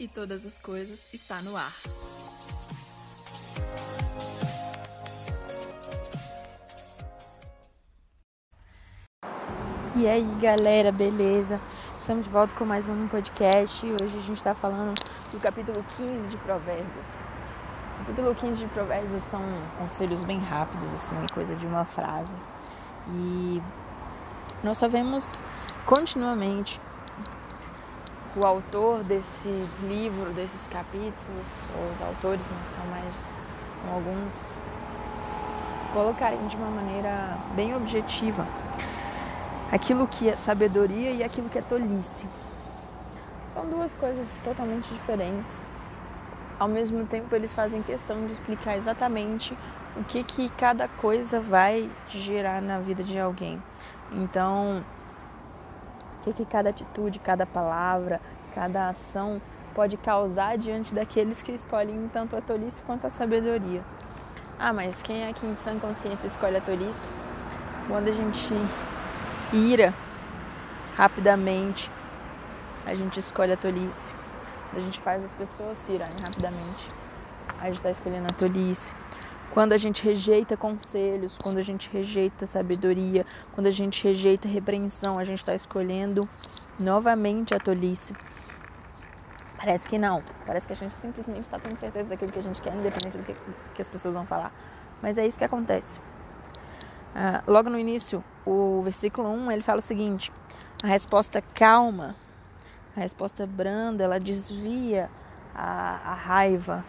e todas as coisas está no ar. E aí, galera, beleza? Estamos de volta com mais um podcast. Hoje a gente está falando do capítulo 15 de Provérbios. O capítulo 15 de Provérbios são conselhos bem rápidos, assim, coisa de uma frase. E nós só vemos continuamente o autor desse livro, desses capítulos, ou os autores, né, são mais, são alguns, colocarem de uma maneira bem objetiva aquilo que é sabedoria e aquilo que é tolice. São duas coisas totalmente diferentes. Ao mesmo tempo, eles fazem questão de explicar exatamente o que, que cada coisa vai gerar na vida de alguém. Então, o que, que cada atitude, cada palavra, cada ação pode causar diante daqueles que escolhem tanto a tolice quanto a sabedoria. Ah, mas quem é que em sã consciência escolhe a tolice? Quando a gente ira rapidamente, a gente escolhe a tolice. A gente faz as pessoas se irarem rapidamente, a gente está escolhendo a tolice. Quando a gente rejeita conselhos, quando a gente rejeita sabedoria, quando a gente rejeita repreensão, a gente está escolhendo novamente a tolice. Parece que não. Parece que a gente simplesmente está tendo certeza daquilo que a gente quer, independente do que, que as pessoas vão falar. Mas é isso que acontece. Ah, logo no início, o versículo 1, ele fala o seguinte: a resposta calma, a resposta branda, ela desvia a, a raiva,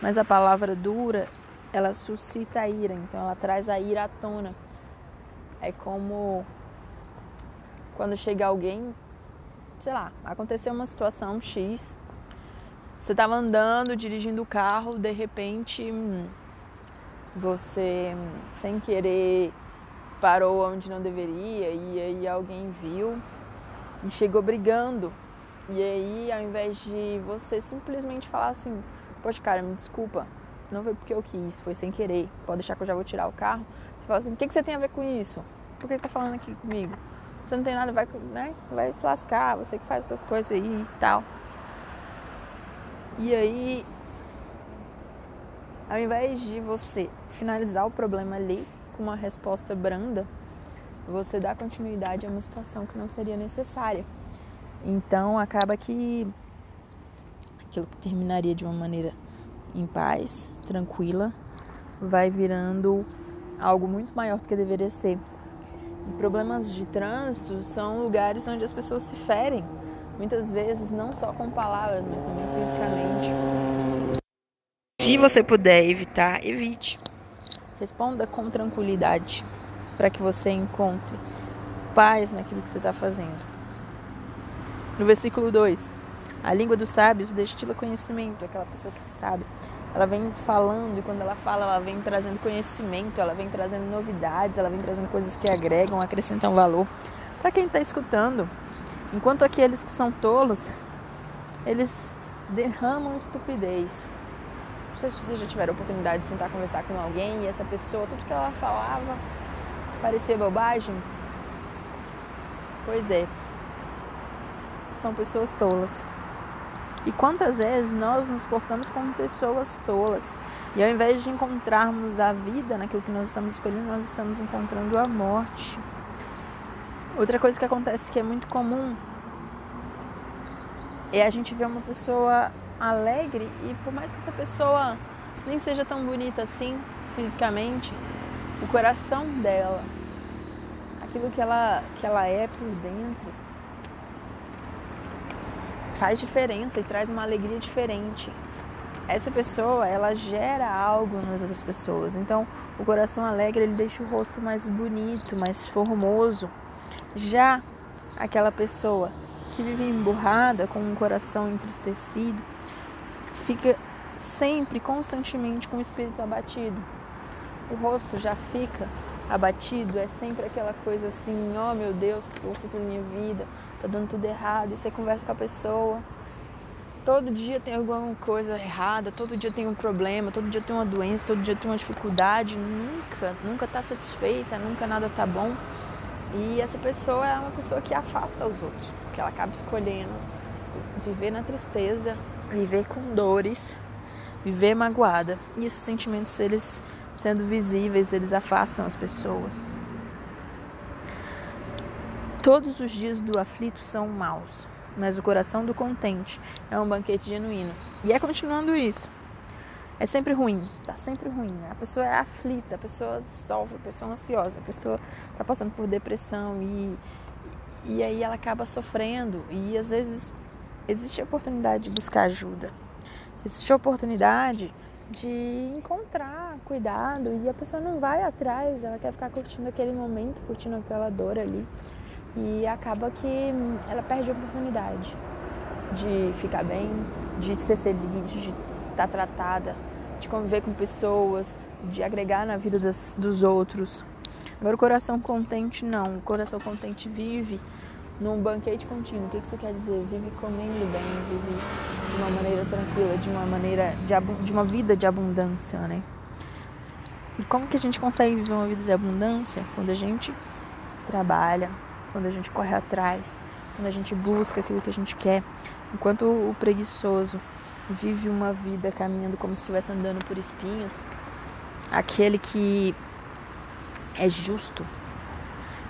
mas a palavra dura, ela suscita a ira, então ela traz a ira à tona. É como quando chega alguém, sei lá, aconteceu uma situação X, você estava andando, dirigindo o carro, de repente você, sem querer, parou onde não deveria e aí alguém viu e chegou brigando. E aí, ao invés de você simplesmente falar assim: Poxa, cara, me desculpa, não foi porque eu quis, foi sem querer. Pode deixar que eu já vou tirar o carro. Você fala assim: o que, que você tem a ver com isso? Por que você tá falando aqui comigo? Você não tem nada, vai, né? vai se lascar, você que faz suas coisas aí e tal. E aí, ao invés de você finalizar o problema ali com uma resposta branda, você dá continuidade a uma situação que não seria necessária. Então acaba que aquilo que terminaria de uma maneira em paz, tranquila, vai virando algo muito maior do que deveria ser. E problemas de trânsito são lugares onde as pessoas se ferem, muitas vezes não só com palavras, mas também fisicamente. Se você puder evitar, evite. Responda com tranquilidade para que você encontre paz naquilo que você está fazendo. No versículo 2, a língua dos sábios destila conhecimento, aquela pessoa que sabe. Ela vem falando e quando ela fala, ela vem trazendo conhecimento, ela vem trazendo novidades, ela vem trazendo coisas que agregam, acrescentam valor para quem está escutando. Enquanto aqueles que são tolos, eles derramam estupidez. Não sei se vocês já tiveram oportunidade de sentar conversar com alguém e essa pessoa, tudo que ela falava parecia bobagem. Pois é, são pessoas tolas. E quantas vezes nós nos portamos como pessoas tolas e ao invés de encontrarmos a vida naquilo que nós estamos escolhendo, nós estamos encontrando a morte. Outra coisa que acontece que é muito comum é a gente ver uma pessoa alegre e por mais que essa pessoa nem seja tão bonita assim fisicamente, o coração dela, aquilo que ela, que ela é por dentro, faz diferença e traz uma alegria diferente. Essa pessoa, ela gera algo nas outras pessoas. Então, o coração alegre, ele deixa o rosto mais bonito, mais formoso. Já aquela pessoa que vive emburrada, com um coração entristecido, fica sempre, constantemente com o espírito abatido. O rosto já fica abatido, é sempre aquela coisa assim, oh, meu Deus, o que eu vou fazer na minha vida? Tá dando tudo errado. E você conversa com a pessoa. Todo dia tem alguma coisa errada, todo dia tem um problema, todo dia tem uma doença, todo dia tem uma dificuldade, nunca, nunca tá satisfeita, nunca nada tá bom. E essa pessoa é uma pessoa que afasta os outros, porque ela acaba escolhendo viver na tristeza, viver com dores, viver magoada. E esses sentimentos, eles sendo visíveis, eles afastam as pessoas. Todos os dias do aflito são maus, mas o coração do contente é um banquete genuíno. E é continuando isso. É sempre ruim, tá sempre ruim. A pessoa é aflita, a pessoa sofre, a pessoa é ansiosa, a pessoa tá passando por depressão e, e aí ela acaba sofrendo. E às vezes existe a oportunidade de buscar ajuda, existe a oportunidade de encontrar cuidado e a pessoa não vai atrás, ela quer ficar curtindo aquele momento, curtindo aquela dor ali e acaba que ela perde a oportunidade de ficar bem, de ser feliz, de estar tratada, de conviver com pessoas, de agregar na vida das, dos outros. Agora, o coração contente, não. O coração contente vive num banquete contínuo. O que isso quer dizer? Vive comendo bem, vive de uma maneira tranquila, de uma maneira de, de uma vida de abundância, né? E como que a gente consegue viver uma vida de abundância? Quando a gente trabalha, quando a gente corre atrás, quando a gente busca aquilo que a gente quer. Enquanto o preguiçoso vive uma vida caminhando como se estivesse andando por espinhos, aquele que é justo,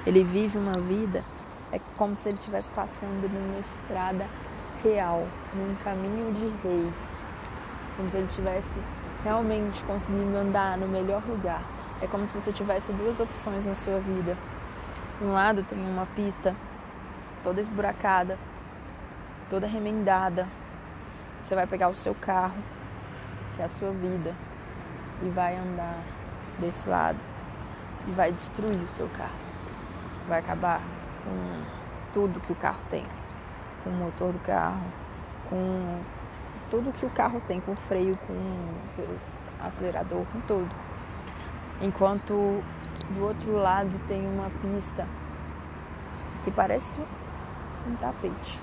ele vive uma vida é como se ele estivesse passando numa estrada real, num caminho de reis, como se ele estivesse realmente conseguindo andar no melhor lugar. É como se você tivesse duas opções na sua vida de um lado tem uma pista toda esburacada, toda remendada. Você vai pegar o seu carro, que é a sua vida, e vai andar desse lado e vai destruir o seu carro. Vai acabar com tudo que o carro tem, com o motor do carro, com tudo que o carro tem, com freio, com acelerador, com tudo. Enquanto do outro lado tem uma pista que parece um tapete.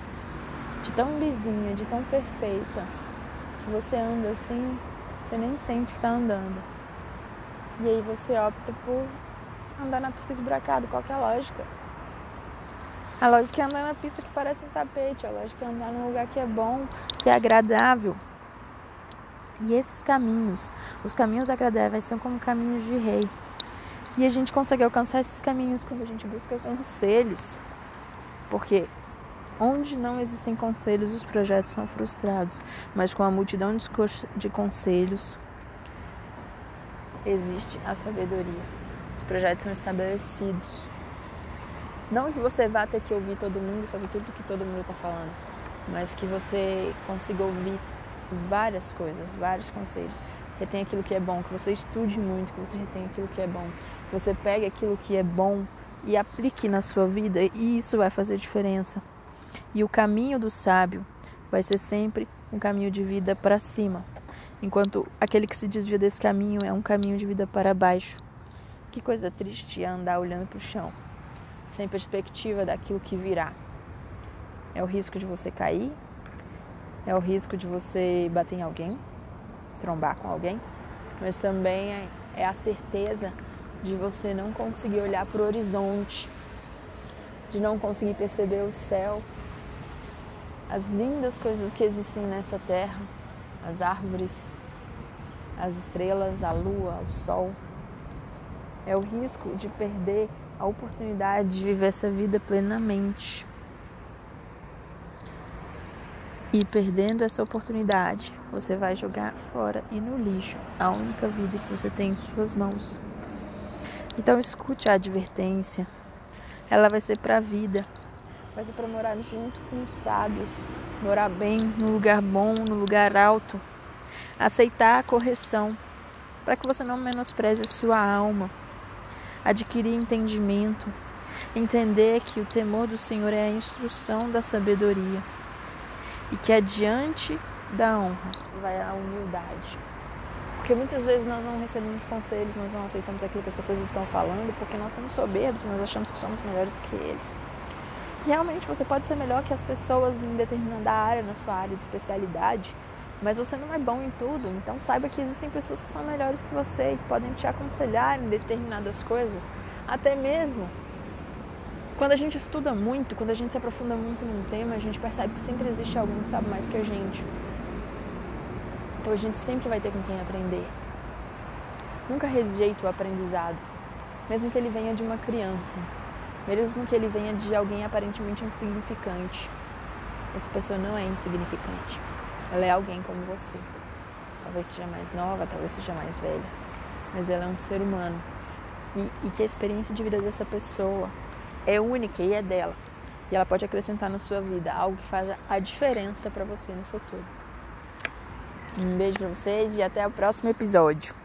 De tão lisinha, de tão perfeita, que você anda assim, você nem sente que está andando. E aí você opta por andar na pista esburacada. Qual que é a lógica? A lógica é andar na pista que parece um tapete, a lógica é andar num lugar que é bom, que é agradável. E esses caminhos, os caminhos agradáveis, são como caminhos de rei. E a gente consegue alcançar esses caminhos quando a gente busca conselhos. Porque onde não existem conselhos, os projetos são frustrados. Mas com a multidão de conselhos, existe a sabedoria. Os projetos são estabelecidos. Não que você vá ter que ouvir todo mundo e fazer tudo que todo mundo está falando, mas que você consiga ouvir várias coisas, vários conselhos retém aquilo que é bom, que você estude muito, que você retém aquilo que é bom, que você pegue aquilo que é bom e aplique na sua vida, e isso vai fazer diferença. E o caminho do sábio vai ser sempre um caminho de vida para cima, enquanto aquele que se desvia desse caminho é um caminho de vida para baixo. Que coisa triste é andar olhando para o chão, sem perspectiva daquilo que virá. É o risco de você cair, é o risco de você bater em alguém, trombar com alguém, mas também é, é a certeza de você não conseguir olhar para o horizonte, de não conseguir perceber o céu, as lindas coisas que existem nessa terra, as árvores, as estrelas, a lua, o sol. É o risco de perder a oportunidade de viver essa vida plenamente. E perdendo essa oportunidade, você vai jogar fora e no lixo a única vida que você tem em suas mãos. Então escute a advertência. Ela vai ser para a vida. Vai ser para morar junto com os sábios, morar bem, no lugar bom, no lugar alto. Aceitar a correção, para que você não menospreze a sua alma. Adquirir entendimento, entender que o temor do Senhor é a instrução da sabedoria e que adiante da honra vai a humildade. Porque muitas vezes nós não recebemos conselhos, nós não aceitamos aquilo que as pessoas estão falando, porque nós somos soberbos, nós achamos que somos melhores do que eles. Realmente você pode ser melhor que as pessoas em determinada área, na sua área de especialidade, mas você não é bom em tudo. Então saiba que existem pessoas que são melhores que você e podem te aconselhar em determinadas coisas, até mesmo Quando a gente estuda muito, quando a gente se aprofunda muito num tema, a gente percebe que sempre existe alguém que sabe mais que a gente. Então a gente sempre vai ter com quem aprender. Nunca rejeite o aprendizado, mesmo que ele venha de uma criança, mesmo que ele venha de alguém aparentemente insignificante. Essa pessoa não é insignificante. Ela é alguém como você. Talvez seja mais nova, talvez seja mais velha, mas ela é um ser humano que, e que a experiência de vida dessa pessoa é única e é dela. E ela pode acrescentar na sua vida algo que faz a diferença para você no futuro. Um beijo para vocês e até o próximo episódio.